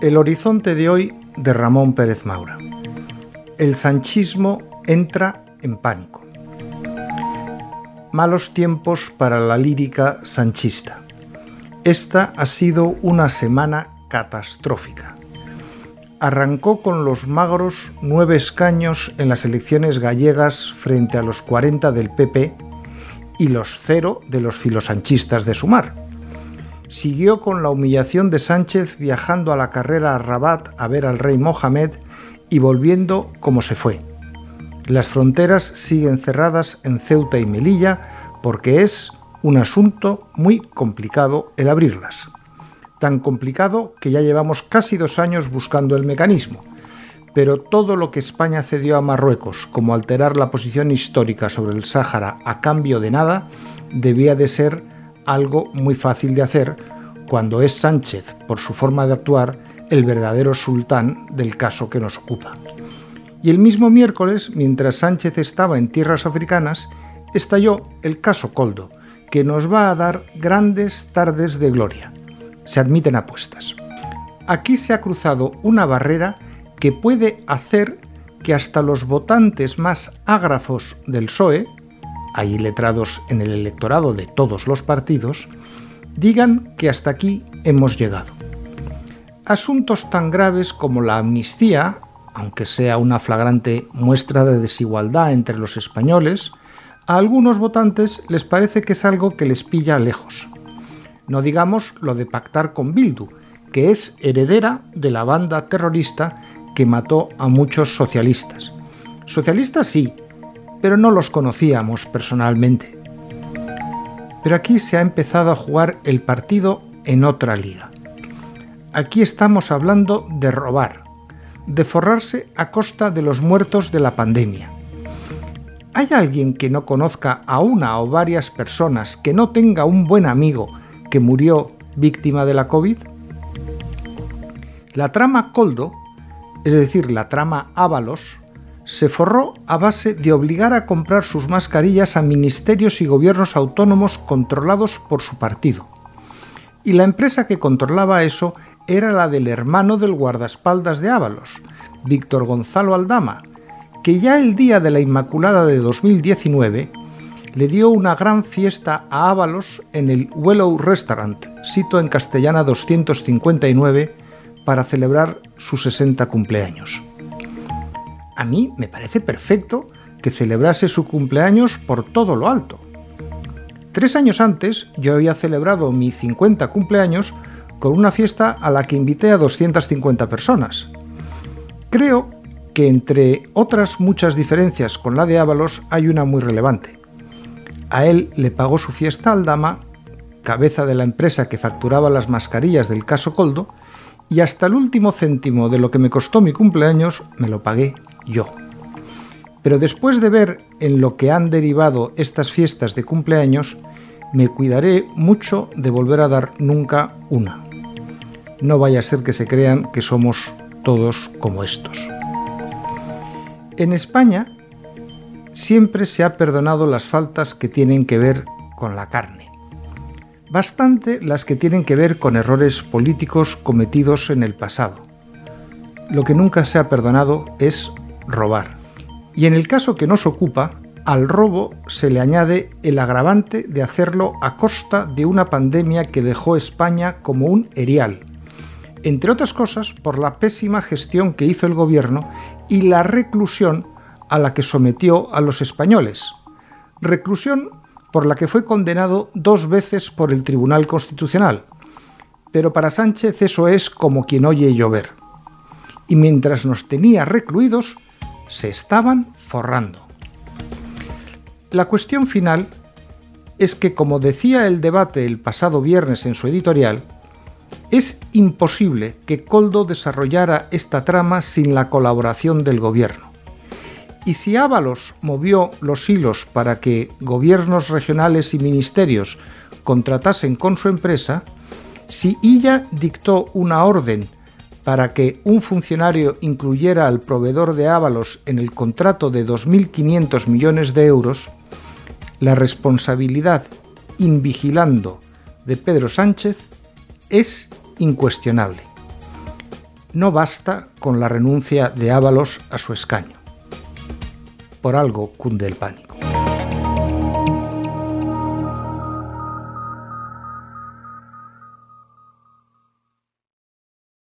El horizonte de hoy de Ramón Pérez Maura. El sanchismo entra en pánico. Malos tiempos para la lírica sanchista. Esta ha sido una semana catastrófica. Arrancó con los magros nueve escaños en las elecciones gallegas frente a los 40 del PP y los cero de los filosanchistas de Sumar. Siguió con la humillación de Sánchez viajando a la carrera a Rabat a ver al rey Mohamed y volviendo como se fue. Las fronteras siguen cerradas en Ceuta y Melilla porque es un asunto muy complicado el abrirlas tan complicado que ya llevamos casi dos años buscando el mecanismo. Pero todo lo que España cedió a Marruecos, como alterar la posición histórica sobre el Sáhara a cambio de nada, debía de ser algo muy fácil de hacer cuando es Sánchez, por su forma de actuar, el verdadero sultán del caso que nos ocupa. Y el mismo miércoles, mientras Sánchez estaba en tierras africanas, estalló el caso Coldo, que nos va a dar grandes tardes de gloria se admiten apuestas. Aquí se ha cruzado una barrera que puede hacer que hasta los votantes más ágrafos del PSOE, hay letrados en el electorado de todos los partidos, digan que hasta aquí hemos llegado. Asuntos tan graves como la amnistía, aunque sea una flagrante muestra de desigualdad entre los españoles, a algunos votantes les parece que es algo que les pilla lejos. No digamos lo de pactar con Bildu, que es heredera de la banda terrorista que mató a muchos socialistas. Socialistas sí, pero no los conocíamos personalmente. Pero aquí se ha empezado a jugar el partido en otra liga. Aquí estamos hablando de robar, de forrarse a costa de los muertos de la pandemia. ¿Hay alguien que no conozca a una o varias personas que no tenga un buen amigo que murió víctima de la COVID? La trama Coldo, es decir, la trama Ábalos, se forró a base de obligar a comprar sus mascarillas a ministerios y gobiernos autónomos controlados por su partido. Y la empresa que controlaba eso era la del hermano del guardaespaldas de Ábalos, Víctor Gonzalo Aldama, que ya el día de la Inmaculada de 2019 le dio una gran fiesta a Ábalos en el Willow Restaurant, sito en Castellana 259, para celebrar su 60 cumpleaños. A mí me parece perfecto que celebrase su cumpleaños por todo lo alto. Tres años antes yo había celebrado mi 50 cumpleaños con una fiesta a la que invité a 250 personas. Creo que entre otras muchas diferencias con la de Ábalos hay una muy relevante. A él le pagó su fiesta al dama, cabeza de la empresa que facturaba las mascarillas del caso Coldo, y hasta el último céntimo de lo que me costó mi cumpleaños me lo pagué yo. Pero después de ver en lo que han derivado estas fiestas de cumpleaños, me cuidaré mucho de volver a dar nunca una. No vaya a ser que se crean que somos todos como estos. En España siempre se ha perdonado las faltas que tienen que ver con la carne. Bastante las que tienen que ver con errores políticos cometidos en el pasado. Lo que nunca se ha perdonado es robar. Y en el caso que nos ocupa, al robo se le añade el agravante de hacerlo a costa de una pandemia que dejó España como un erial, entre otras cosas por la pésima gestión que hizo el gobierno y la reclusión a la que sometió a los españoles, reclusión por la que fue condenado dos veces por el Tribunal Constitucional. Pero para Sánchez eso es como quien oye llover. Y mientras nos tenía recluidos, se estaban forrando. La cuestión final es que, como decía el debate el pasado viernes en su editorial, es imposible que Coldo desarrollara esta trama sin la colaboración del gobierno. Y si Ábalos movió los hilos para que gobiernos regionales y ministerios contratasen con su empresa, si ella dictó una orden para que un funcionario incluyera al proveedor de Ábalos en el contrato de 2.500 millones de euros, la responsabilidad invigilando de Pedro Sánchez es incuestionable. No basta con la renuncia de Ábalos a su escaño. Por algo cunde el pánico.